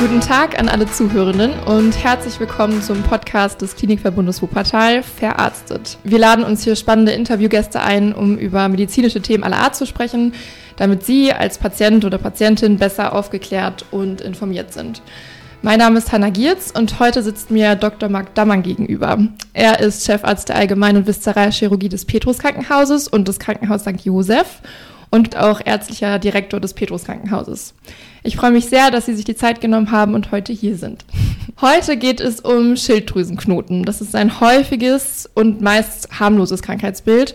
Guten Tag an alle Zuhörenden und herzlich willkommen zum Podcast des Klinikverbundes Wuppertal Verarztet. Wir laden uns hier spannende Interviewgäste ein, um über medizinische Themen aller Art zu sprechen, damit Sie als Patient oder Patientin besser aufgeklärt und informiert sind. Mein Name ist Hanna Giertz und heute sitzt mir Dr. Marc Dammann gegenüber. Er ist Chefarzt der Allgemein- und Viszeralchirurgie des Petrus Krankenhauses und des Krankenhaus St. Joseph und auch ärztlicher Direktor des Petrus Krankenhauses. Ich freue mich sehr, dass Sie sich die Zeit genommen haben und heute hier sind. Heute geht es um Schilddrüsenknoten. Das ist ein häufiges und meist harmloses Krankheitsbild.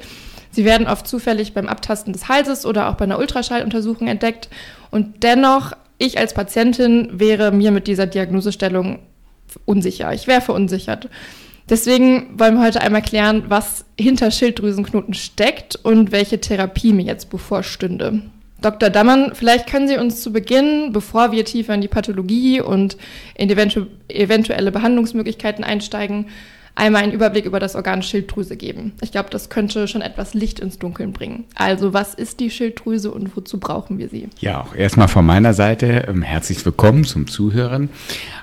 Sie werden oft zufällig beim Abtasten des Halses oder auch bei einer Ultraschalluntersuchung entdeckt. Und dennoch, ich als Patientin wäre mir mit dieser Diagnosestellung unsicher. Ich wäre verunsichert. Deswegen wollen wir heute einmal klären, was hinter Schilddrüsenknoten steckt und welche Therapie mir jetzt bevorstünde. Dr. Dammann, vielleicht können Sie uns zu Beginn, bevor wir tiefer in die Pathologie und in eventu eventuelle Behandlungsmöglichkeiten einsteigen, einmal einen Überblick über das Organ Schilddrüse geben. Ich glaube, das könnte schon etwas Licht ins Dunkeln bringen. Also, was ist die Schilddrüse und wozu brauchen wir sie? Ja, auch erstmal von meiner Seite ähm, herzlich willkommen zum Zuhören.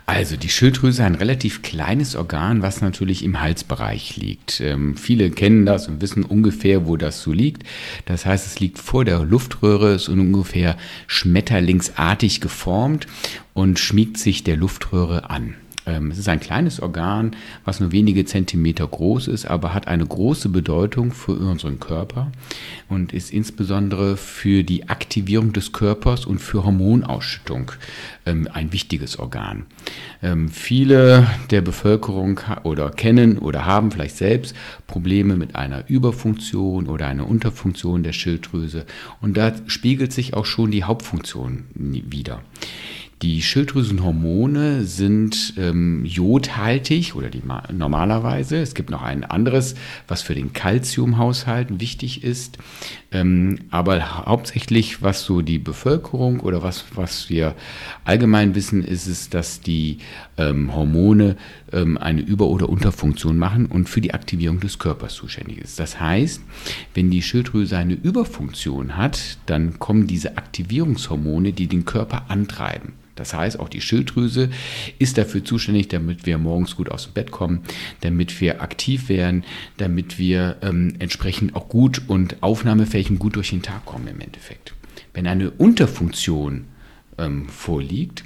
Also, die Schilddrüse ist ein relativ kleines Organ, was natürlich im Halsbereich liegt. Ähm, viele kennen das und wissen ungefähr, wo das so liegt. Das heißt, es liegt vor der Luftröhre, ist ungefähr schmetterlingsartig geformt und schmiegt sich der Luftröhre an. Ähm, es ist ein kleines Organ, was nur wenige Zentimeter groß ist, aber hat eine große Bedeutung für unseren Körper und ist insbesondere für die Aktivierung des Körpers und für Hormonausschüttung ähm, ein wichtiges Organ. Ähm, viele der Bevölkerung oder kennen oder haben vielleicht selbst Probleme mit einer Überfunktion oder einer Unterfunktion der Schilddrüse und da spiegelt sich auch schon die Hauptfunktion wieder. Die Schilddrüsenhormone sind ähm, jodhaltig oder die normalerweise. Es gibt noch ein anderes, was für den Kalziumhaushalt wichtig ist. Ähm, aber hauptsächlich, was so die Bevölkerung oder was, was wir allgemein wissen, ist es, dass die ähm, Hormone ähm, eine Über- oder Unterfunktion machen und für die Aktivierung des Körpers zuständig ist. Das heißt, wenn die Schilddrüse eine Überfunktion hat, dann kommen diese Aktivierungshormone, die den Körper antreiben. Das heißt, auch die Schilddrüse ist dafür zuständig, damit wir morgens gut aus dem Bett kommen, damit wir aktiv werden, damit wir ähm, entsprechend auch gut und aufnahmefähig und gut durch den Tag kommen im Endeffekt. Wenn eine Unterfunktion ähm, vorliegt,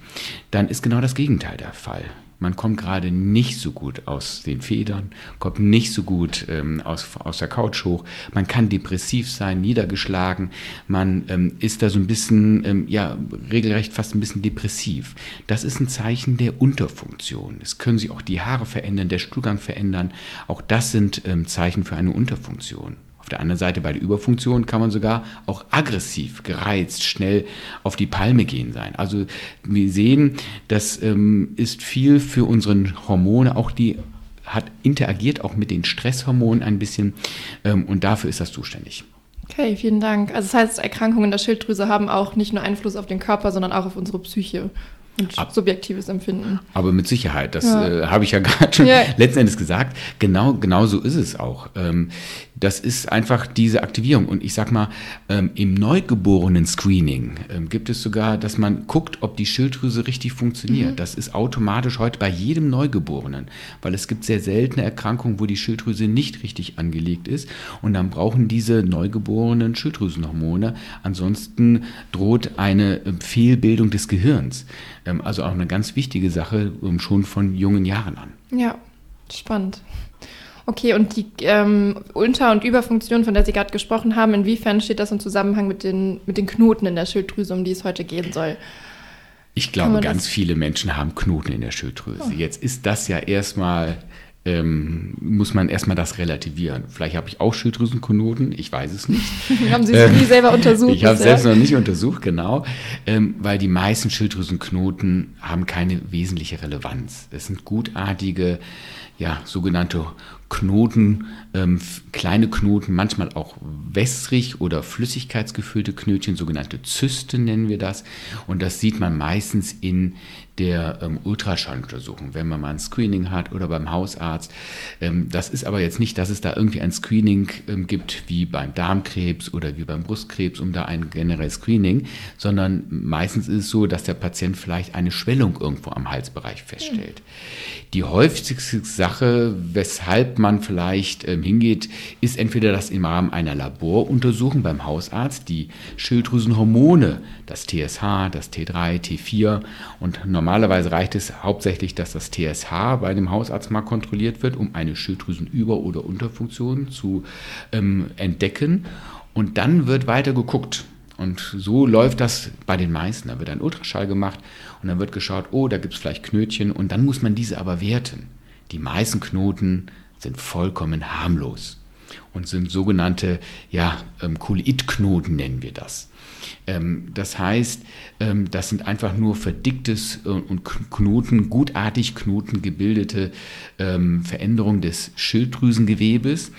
dann ist genau das Gegenteil der Fall. Man kommt gerade nicht so gut aus den Federn, kommt nicht so gut ähm, aus, aus der Couch hoch. Man kann depressiv sein, niedergeschlagen. Man ähm, ist da so ein bisschen, ähm, ja, regelrecht fast ein bisschen depressiv. Das ist ein Zeichen der Unterfunktion. Es können sich auch die Haare verändern, der Stuhlgang verändern. Auch das sind ähm, Zeichen für eine Unterfunktion. Auf der anderen Seite bei der Überfunktion kann man sogar auch aggressiv, gereizt, schnell auf die Palme gehen sein. Also wir sehen, das ähm, ist viel für unsere Hormone, auch die hat interagiert auch mit den Stresshormonen ein bisschen ähm, und dafür ist das zuständig. Okay, vielen Dank. Also das heißt, Erkrankungen der Schilddrüse haben auch nicht nur Einfluss auf den Körper, sondern auch auf unsere Psyche. Und Ab, subjektives Empfinden. Aber mit Sicherheit, das ja. äh, habe ich ja gerade schon ja. letzten Endes gesagt. Genau, genau so ist es auch. Ähm, das ist einfach diese Aktivierung. Und ich sag mal, ähm, im Neugeborenen-Screening ähm, gibt es sogar, dass man guckt, ob die Schilddrüse richtig funktioniert. Mhm. Das ist automatisch heute bei jedem Neugeborenen, weil es gibt sehr seltene Erkrankungen, wo die Schilddrüse nicht richtig angelegt ist. Und dann brauchen diese Neugeborenen Schilddrüsenhormone. Ansonsten droht eine äh, Fehlbildung des Gehirns. Ähm, also auch eine ganz wichtige Sache ähm, schon von jungen Jahren an. Ja, spannend. Okay, und die ähm, Unter- und Überfunktion, von der Sie gerade gesprochen haben, inwiefern steht das im Zusammenhang mit den, mit den Knoten in der Schilddrüse, um die es heute gehen soll? Ich glaube, ganz viele Menschen haben Knoten in der Schilddrüse. Oh. Jetzt ist das ja erstmal ähm, muss man erstmal das relativieren. Vielleicht habe ich auch Schilddrüsenknoten, ich weiß es nicht. haben Sie es nie selber untersucht? Ich habe es selbst noch nicht untersucht, genau, ähm, weil die meisten Schilddrüsenknoten haben keine wesentliche Relevanz. Es sind gutartige, ja, sogenannte Knoten, ähm, kleine Knoten, manchmal auch wässrig oder flüssigkeitsgefüllte Knötchen, sogenannte Zysten nennen wir das. Und das sieht man meistens in der ähm, Ultraschalluntersuchung, wenn man mal ein Screening hat oder beim Hausarzt. Ähm, das ist aber jetzt nicht, dass es da irgendwie ein Screening ähm, gibt wie beim Darmkrebs oder wie beim Brustkrebs, um da ein generelles Screening, sondern meistens ist es so, dass der Patient vielleicht eine Schwellung irgendwo am Halsbereich feststellt. Mhm. Die häufigste Sache, weshalb man vielleicht ähm, hingeht, ist entweder, dass im Rahmen einer Laboruntersuchung beim Hausarzt die Schilddrüsenhormone, das TSH, das T3, T4 und normal Normalerweise reicht es hauptsächlich, dass das TSH bei dem Hausarzt mal kontrolliert wird, um eine Schilddrüsenüber- oder Unterfunktion zu ähm, entdecken. Und dann wird weiter geguckt. Und so läuft das bei den meisten. Da wird ein Ultraschall gemacht und dann wird geschaut, oh, da gibt es vielleicht Knötchen und dann muss man diese aber werten. Die meisten Knoten sind vollkommen harmlos und sind sogenannte ja, ähm, Kulit-Knoten nennen wir das. Ähm, das heißt, ähm, das sind einfach nur verdicktes äh, und Knoten, gutartig Knoten gebildete ähm, Veränderungen des Schilddrüsengewebes,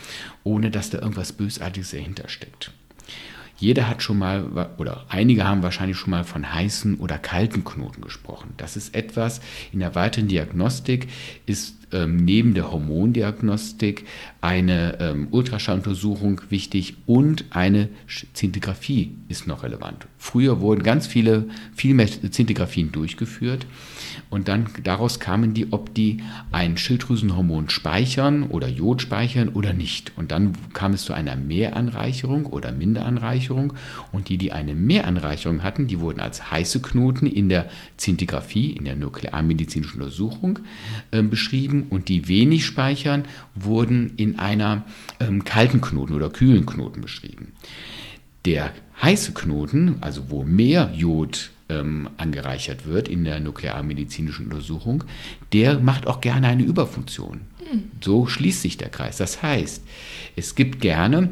ohne dass da irgendwas Bösartiges dahinter steckt. Jeder hat schon mal, oder einige haben wahrscheinlich schon mal von heißen oder kalten Knoten gesprochen. Das ist etwas, in der weiteren Diagnostik ist ähm, neben der Hormondiagnostik eine ähm, Ultraschalluntersuchung wichtig und eine Zintigraphie ist noch relevant. Früher wurden ganz viele, viel mehr Zintigraphien durchgeführt und dann daraus kamen die, ob die ein Schilddrüsenhormon speichern oder Jod speichern oder nicht. Und dann kam es zu einer Mehranreicherung oder Minderanreicherung und die, die eine Mehranreicherung hatten, die wurden als heiße Knoten in der Zintigraphie, in der nuklearmedizinischen Untersuchung äh, beschrieben und die wenig speichern, wurden in einer ähm, kalten Knoten oder kühlen Knoten beschrieben. Der heiße Knoten, also wo mehr Jod ähm, angereichert wird in der nuklearmedizinischen Untersuchung, der macht auch gerne eine Überfunktion. Mhm. So schließt sich der Kreis. Das heißt, es gibt gerne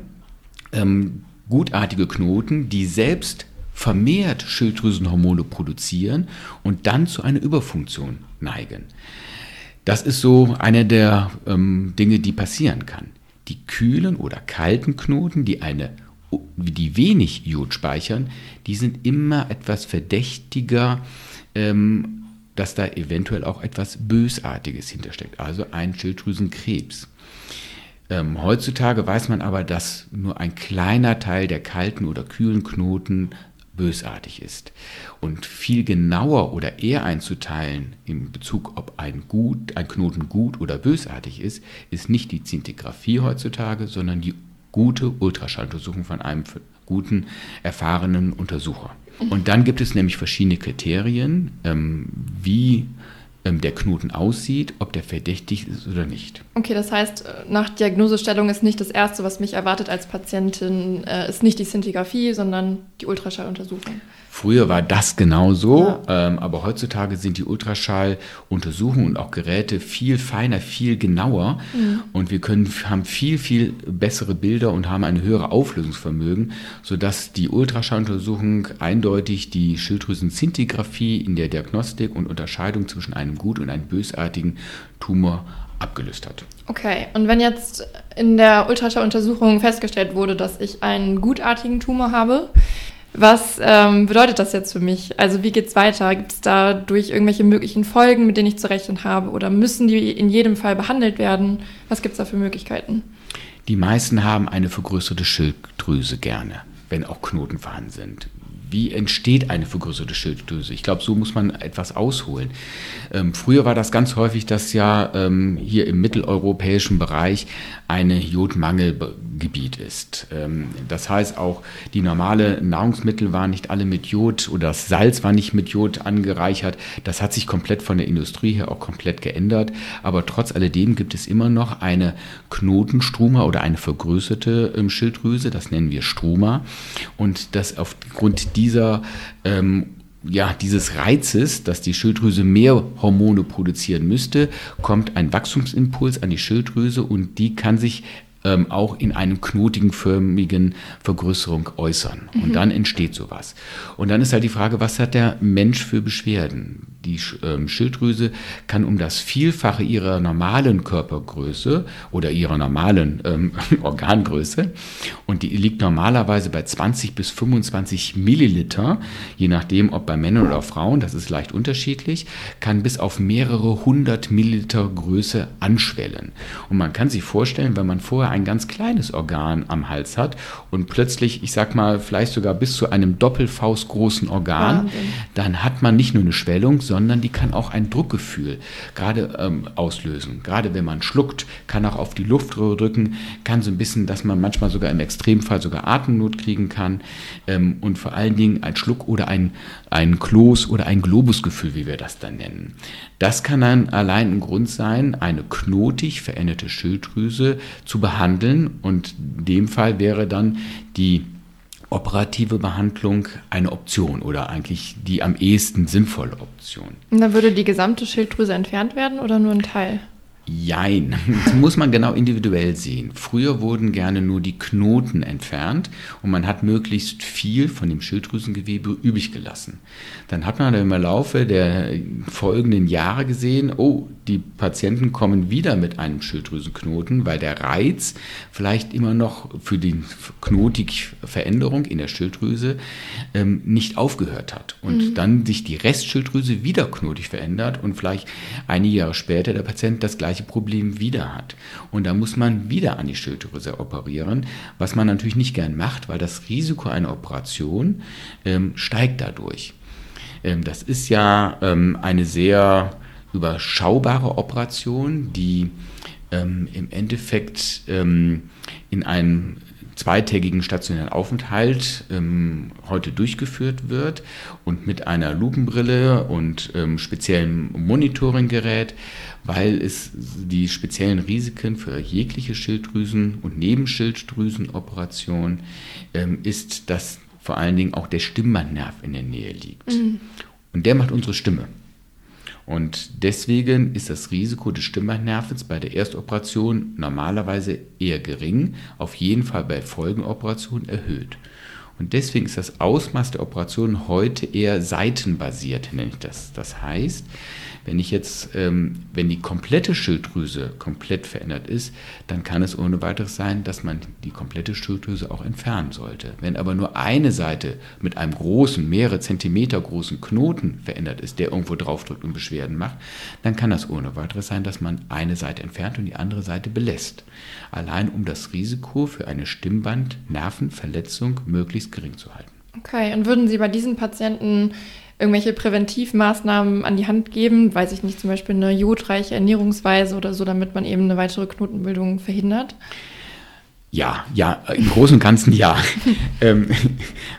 ähm, gutartige Knoten, die selbst vermehrt Schilddrüsenhormone produzieren und dann zu einer Überfunktion neigen. Das ist so eine der ähm, Dinge, die passieren kann. Die kühlen oder kalten Knoten, die eine die wenig Jod speichern, die sind immer etwas verdächtiger, ähm, dass da eventuell auch etwas Bösartiges hintersteckt, also ein Schilddrüsenkrebs. Ähm, heutzutage weiß man aber, dass nur ein kleiner Teil der kalten oder kühlen Knoten bösartig ist. Und viel genauer oder eher einzuteilen in Bezug, ob ein, gut, ein Knoten gut oder bösartig ist, ist nicht die Zintigraphie heutzutage, sondern die gute Ultraschalluntersuchung von einem guten, erfahrenen Untersucher. Und dann gibt es nämlich verschiedene Kriterien, ähm, wie ähm, der Knoten aussieht, ob der verdächtig ist oder nicht. Okay, das heißt, äh, nach Diagnosestellung ist nicht das Erste, was mich erwartet als Patientin, äh, ist nicht die Szintigraphie, sondern die Ultraschalluntersuchung. Früher war das genauso, ja. ähm, aber heutzutage sind die Ultraschalluntersuchungen und auch Geräte viel feiner, viel genauer mhm. und wir können, haben viel, viel bessere Bilder und haben ein höheres Auflösungsvermögen, sodass die Ultraschalluntersuchung eindeutig die Schilddrüsenzintigraphie in der Diagnostik und Unterscheidung zwischen einem gut und einem bösartigen Tumor abgelöst hat. Okay, und wenn jetzt in der Ultraschalluntersuchung festgestellt wurde, dass ich einen gutartigen Tumor habe, was ähm, bedeutet das jetzt für mich? Also wie geht es weiter? Gibt es dadurch irgendwelche möglichen Folgen, mit denen ich zu rechnen habe? Oder müssen die in jedem Fall behandelt werden? Was gibt es da für Möglichkeiten? Die meisten haben eine vergrößerte Schilddrüse gerne, wenn auch Knoten vorhanden sind wie entsteht eine vergrößerte Schilddrüse? Ich glaube, so muss man etwas ausholen. Ähm, früher war das ganz häufig, dass ja ähm, hier im mitteleuropäischen Bereich eine Jodmangelgebiet ist. Ähm, das heißt auch, die normale Nahrungsmittel waren nicht alle mit Jod oder das Salz war nicht mit Jod angereichert. Das hat sich komplett von der Industrie her auch komplett geändert. Aber trotz alledem gibt es immer noch eine Knotenstruma oder eine vergrößerte ähm, Schilddrüse. Das nennen wir Struma. Und das aufgrund dieser ähm, ja, dieses Reizes, dass die Schilddrüse mehr Hormone produzieren müsste, kommt ein Wachstumsimpuls an die Schilddrüse und die kann sich ähm, auch in einem knotigen förmigen Vergrößerung äußern. Mhm. Und dann entsteht sowas. Und dann ist halt die Frage, was hat der Mensch für Beschwerden? Die ähm, Schilddrüse kann um das Vielfache ihrer normalen Körpergröße oder ihrer normalen ähm, Organgröße und die liegt normalerweise bei 20 bis 25 Milliliter, je nachdem, ob bei Männern oder Frauen, das ist leicht unterschiedlich, kann bis auf mehrere hundert Milliliter Größe anschwellen. Und man kann sich vorstellen, wenn man vorher ein ganz kleines Organ am Hals hat und plötzlich, ich sag mal, vielleicht sogar bis zu einem Doppelfaust großen Organ, Wahnsinn. dann hat man nicht nur eine Schwellung, sondern die kann auch ein Druckgefühl gerade ähm, auslösen. Gerade wenn man schluckt, kann auch auf die Luftröhre drücken, kann so ein bisschen, dass man manchmal sogar im Extremfall sogar Atemnot kriegen kann ähm, und vor allen Dingen ein Schluck oder ein, ein Kloß oder ein Globusgefühl, wie wir das dann nennen. Das kann dann allein ein Grund sein, eine knotig veränderte Schilddrüse zu behandeln und in dem Fall wäre dann die operative Behandlung eine Option oder eigentlich die am ehesten sinnvolle Option. Und dann würde die gesamte Schilddrüse entfernt werden oder nur ein Teil? Jein, das muss man genau individuell sehen. Früher wurden gerne nur die Knoten entfernt und man hat möglichst viel von dem Schilddrüsengewebe übrig gelassen. Dann hat man im Laufe der folgenden Jahre gesehen, oh, die Patienten kommen wieder mit einem Schilddrüsenknoten, weil der Reiz vielleicht immer noch für die Knotikveränderung in der Schilddrüse ähm, nicht aufgehört hat und mhm. dann sich die Restschilddrüse wieder knotig verändert und vielleicht einige Jahre später der Patient das gleiche gleiche Problem wieder hat. Und da muss man wieder an die Schilddrüse operieren, was man natürlich nicht gern macht, weil das Risiko einer Operation ähm, steigt dadurch. Ähm, das ist ja ähm, eine sehr überschaubare Operation, die ähm, im Endeffekt ähm, in einem zweitägigen stationären Aufenthalt ähm, heute durchgeführt wird und mit einer Lupenbrille und ähm, speziellem Monitoringgerät, weil es die speziellen Risiken für jegliche Schilddrüsen- und Nebenschilddrüsenoperation ähm, ist, dass vor allen Dingen auch der Stimmbandnerv in der Nähe liegt. Mhm. Und der macht unsere Stimme. Und deswegen ist das Risiko des Stimmbandnerves bei der Erstoperation normalerweise eher gering, auf jeden Fall bei Folgenoperationen erhöht. Und deswegen ist das Ausmaß der Operation heute eher seitenbasiert, nenne ich das. Das heißt, wenn ich jetzt, ähm, wenn die komplette Schilddrüse komplett verändert ist, dann kann es ohne weiteres sein, dass man die komplette Schilddrüse auch entfernen sollte. Wenn aber nur eine Seite mit einem großen, mehrere Zentimeter großen Knoten verändert ist, der irgendwo draufdrückt und Beschwerden macht, dann kann das ohne weiteres sein, dass man eine Seite entfernt und die andere Seite belässt. Allein um das Risiko für eine Stimmband-Nervenverletzung möglichst gering zu halten. Okay, und würden Sie bei diesen Patienten irgendwelche Präventivmaßnahmen an die Hand geben, weiß ich nicht, zum Beispiel eine jodreiche Ernährungsweise oder so, damit man eben eine weitere Knotenbildung verhindert? Ja, ja, im Großen und Ganzen ja. ähm,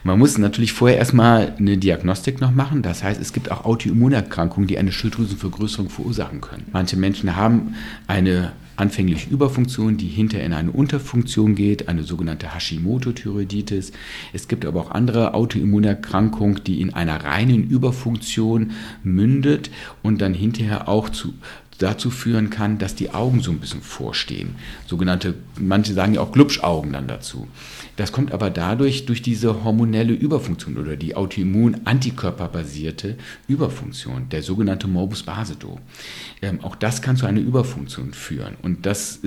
man muss natürlich vorher erstmal eine Diagnostik noch machen. Das heißt, es gibt auch Autoimmunerkrankungen, die eine Schilddrüsenvergrößerung verursachen können. Manche Menschen haben eine anfänglich Überfunktion, die hinter in eine Unterfunktion geht, eine sogenannte Hashimoto-Thyreoiditis. Es gibt aber auch andere Autoimmunerkrankungen, die in einer reinen Überfunktion mündet und dann hinterher auch zu dazu führen kann, dass die Augen so ein bisschen vorstehen. Sogenannte, manche sagen ja auch Glubschaugen dann dazu. Das kommt aber dadurch, durch diese hormonelle Überfunktion oder die autoimmun-antikörperbasierte Überfunktion, der sogenannte Morbus Basedow. Ähm, auch das kann zu einer Überfunktion führen. Und das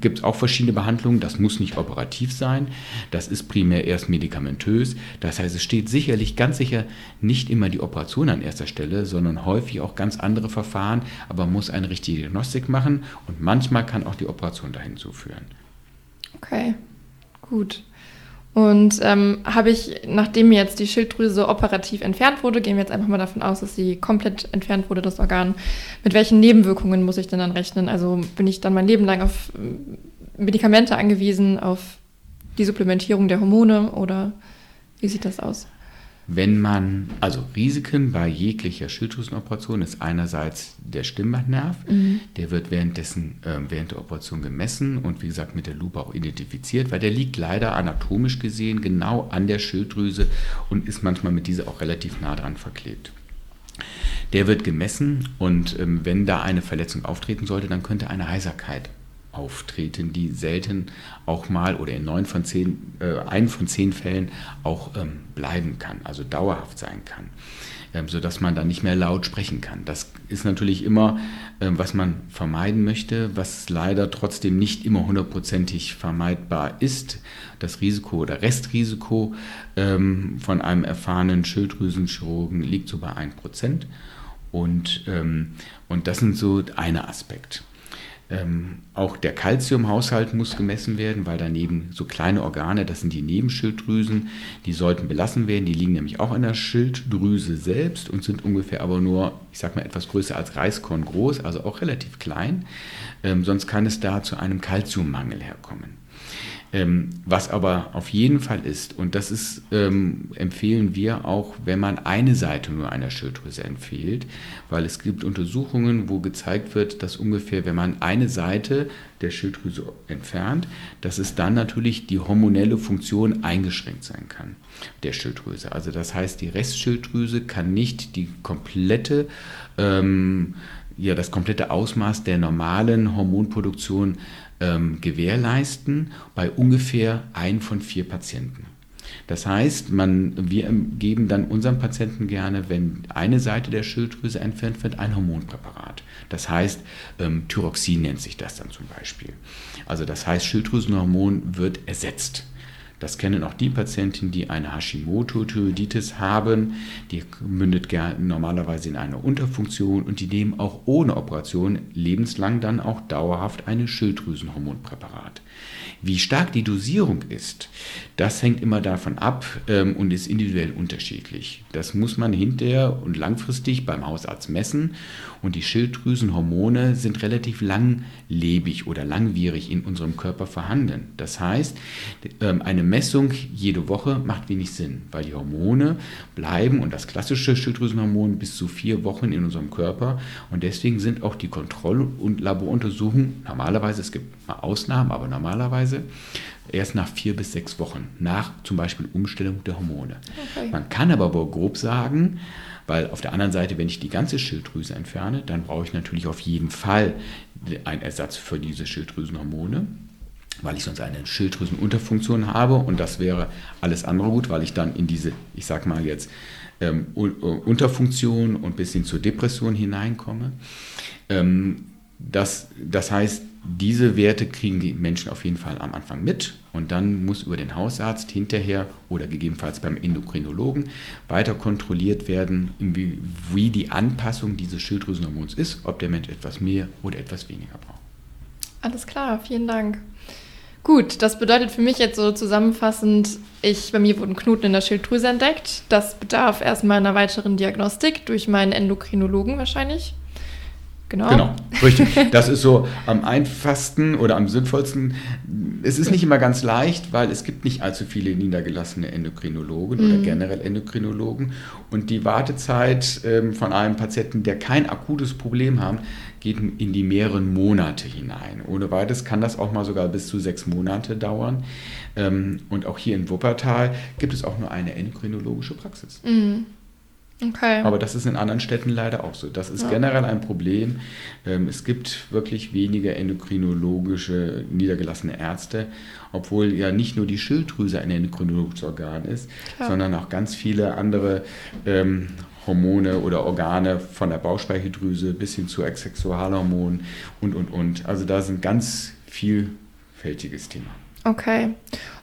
gibt es auch verschiedene Behandlungen. Das muss nicht operativ sein. Das ist primär erst medikamentös. Das heißt, es steht sicherlich, ganz sicher nicht immer die Operation an erster Stelle, sondern häufig auch ganz andere Verfahren. Aber muss eine richtige Diagnostik machen und manchmal kann auch die Operation dahin zuführen. Okay, gut. Und ähm, habe ich, nachdem jetzt die Schilddrüse operativ entfernt wurde, gehen wir jetzt einfach mal davon aus, dass sie komplett entfernt wurde, das Organ. Mit welchen Nebenwirkungen muss ich denn dann rechnen? Also bin ich dann mein Leben lang auf äh, Medikamente angewiesen, auf die Supplementierung der Hormone oder wie sieht das aus? Wenn man, also Risiken bei jeglicher Schilddrüsenoperation ist einerseits der Stimmbandnerv, mhm. der wird währenddessen, äh, während der Operation gemessen und wie gesagt mit der Lupe auch identifiziert, weil der liegt leider anatomisch gesehen genau an der Schilddrüse und ist manchmal mit dieser auch relativ nah dran verklebt. Der wird gemessen und ähm, wenn da eine Verletzung auftreten sollte, dann könnte eine Heiserkeit auftreten, die selten auch mal oder in neun von zehn, äh, ein von zehn Fällen auch ähm, bleiben kann, also dauerhaft sein kann ähm, sodass man dann nicht mehr laut sprechen kann. Das ist natürlich immer, ähm, was man vermeiden möchte, was leider trotzdem nicht immer hundertprozentig vermeidbar ist. Das Risiko oder Restrisiko ähm, von einem erfahrenen Schilddrüsenchirurgen liegt so bei 1%. Und, ähm, und das sind so eine Aspekt. Ähm, auch der Kalziumhaushalt muss gemessen werden, weil daneben so kleine Organe, das sind die Nebenschilddrüsen, die sollten belassen werden. Die liegen nämlich auch in der Schilddrüse selbst und sind ungefähr aber nur, ich sag mal, etwas größer als Reiskorn groß, also auch relativ klein. Ähm, sonst kann es da zu einem Kalziummangel herkommen. Ähm, was aber auf jeden Fall ist, und das ist, ähm, empfehlen wir auch, wenn man eine Seite nur einer Schilddrüse empfiehlt, weil es gibt Untersuchungen, wo gezeigt wird, dass ungefähr, wenn man eine Seite der Schilddrüse entfernt, dass es dann natürlich die hormonelle Funktion eingeschränkt sein kann der Schilddrüse. Also das heißt, die Restschilddrüse kann nicht die komplette ähm, ja, das komplette Ausmaß der normalen Hormonproduktion ähm, gewährleisten bei ungefähr ein von vier Patienten. Das heißt, man, wir geben dann unseren Patienten gerne, wenn eine Seite der Schilddrüse entfernt wird, ein Hormonpräparat. Das heißt, ähm, Thyroxin nennt sich das dann zum Beispiel. Also das heißt, Schilddrüsenhormon wird ersetzt. Das kennen auch die Patienten, die eine Hashimoto-Thyreoiditis haben. Die mündet normalerweise in eine Unterfunktion und die nehmen auch ohne Operation lebenslang dann auch dauerhaft ein Schilddrüsenhormonpräparat. Wie stark die Dosierung ist, das hängt immer davon ab ähm, und ist individuell unterschiedlich. Das muss man hinterher und langfristig beim Hausarzt messen. Und die Schilddrüsenhormone sind relativ langlebig oder langwierig in unserem Körper vorhanden. Das heißt, ähm, eine Messung jede Woche macht wenig Sinn, weil die Hormone bleiben und das klassische Schilddrüsenhormon bis zu vier Wochen in unserem Körper. Und deswegen sind auch die Kontroll- und Laboruntersuchungen normalerweise, es gibt mal Ausnahmen, aber normalerweise Phase erst nach vier bis sechs Wochen, nach zum Beispiel Umstellung der Hormone. Okay. Man kann aber grob sagen, weil auf der anderen Seite, wenn ich die ganze Schilddrüse entferne, dann brauche ich natürlich auf jeden Fall einen Ersatz für diese Schilddrüsenhormone, weil ich sonst eine Schilddrüsenunterfunktion habe und das wäre alles andere gut, weil ich dann in diese, ich sag mal jetzt, ähm, Unterfunktion und bis hin zur Depression hineinkomme. Ähm, das, das heißt, diese Werte kriegen die Menschen auf jeden Fall am Anfang mit und dann muss über den Hausarzt hinterher oder gegebenenfalls beim Endokrinologen weiter kontrolliert werden, wie, wie die Anpassung dieses Schilddrüsenhormons ist, ob der Mensch etwas mehr oder etwas weniger braucht. Alles klar, vielen Dank. Gut, das bedeutet für mich jetzt so zusammenfassend, ich, bei mir wurden Knoten in der Schilddrüse entdeckt. Das bedarf erstmal einer weiteren Diagnostik durch meinen Endokrinologen wahrscheinlich. Genau. Genau, richtig. Das ist so am einfachsten oder am sinnvollsten. Es ist nicht immer ganz leicht, weil es gibt nicht allzu viele niedergelassene Endokrinologen mhm. oder generell Endokrinologen. Und die Wartezeit ähm, von einem Patienten, der kein akutes Problem hat, geht in die mehreren Monate hinein. Ohne weiteres kann das auch mal sogar bis zu sechs Monate dauern. Ähm, und auch hier in Wuppertal gibt es auch nur eine endokrinologische Praxis. Mhm. Okay. Aber das ist in anderen Städten leider auch so. Das ist ja. generell ein Problem. Ähm, es gibt wirklich weniger endokrinologische niedergelassene Ärzte, obwohl ja nicht nur die Schilddrüse ein endokrinologisches Organ ist, Klar. sondern auch ganz viele andere ähm, Hormone oder Organe von der Bauchspeicheldrüse bis hin zu Sexualhormonen und, und, und. Also da sind ganz vielfältiges Thema. Okay.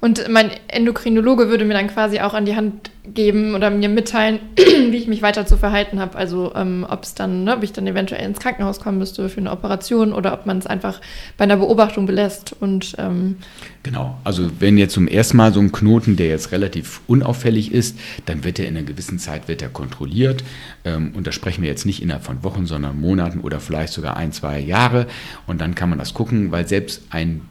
Und mein Endokrinologe würde mir dann quasi auch an die Hand geben oder mir mitteilen, wie ich mich weiter zu verhalten habe. Also ähm, ob es dann, ne, ob ich dann eventuell ins Krankenhaus kommen müsste für eine Operation oder ob man es einfach bei einer Beobachtung belässt. Und ähm genau. Also wenn jetzt zum ersten Mal so ein Knoten, der jetzt relativ unauffällig ist, dann wird er in einer gewissen Zeit wird er kontrolliert. Ähm, und da sprechen wir jetzt nicht innerhalb von Wochen, sondern Monaten oder vielleicht sogar ein, zwei Jahre. Und dann kann man das gucken, weil selbst ein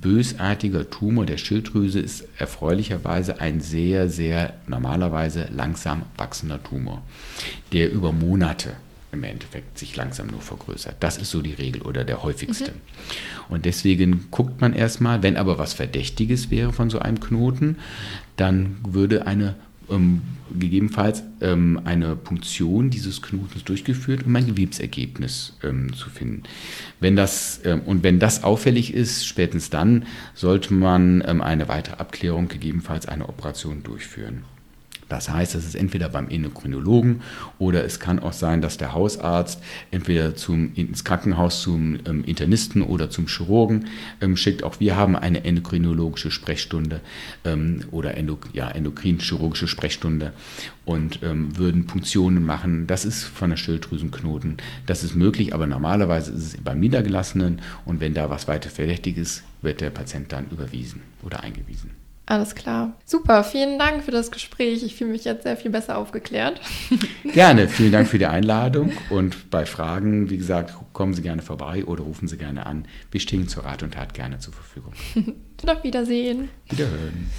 bösartiger Tumor der Schilddrüse ist erfreulicherweise ein sehr, sehr normalerweise langsam wachsender Tumor, der über Monate im Endeffekt sich langsam nur vergrößert. Das ist so die Regel oder der häufigste. Mhm. Und deswegen guckt man erstmal, wenn aber was Verdächtiges wäre von so einem Knoten, dann würde eine ähm, gegebenenfalls ähm, eine Punktion dieses Knotens durchgeführt, um ein Gewebsergebnis ähm, zu finden. Wenn das, ähm, und wenn das auffällig ist, spätestens dann sollte man ähm, eine weitere Abklärung, gegebenenfalls eine Operation durchführen. Das heißt, es ist entweder beim Endokrinologen oder es kann auch sein, dass der Hausarzt entweder zum, ins Krankenhaus zum ähm, Internisten oder zum Chirurgen ähm, schickt. Auch wir haben eine endokrinologische Sprechstunde ähm, oder Endok ja, endokrin-chirurgische Sprechstunde und ähm, würden Punktionen machen. Das ist von der Schilddrüsenknoten. Das ist möglich, aber normalerweise ist es beim Niedergelassenen und wenn da was weiter verdächtig ist, wird der Patient dann überwiesen oder eingewiesen. Alles klar. Super, vielen Dank für das Gespräch. Ich fühle mich jetzt sehr viel besser aufgeklärt. Gerne, vielen Dank für die Einladung. Und bei Fragen, wie gesagt, kommen Sie gerne vorbei oder rufen Sie gerne an. Wir stehen zur Rat und Tat gerne zur Verfügung. Auf Wiedersehen. Wiederhören.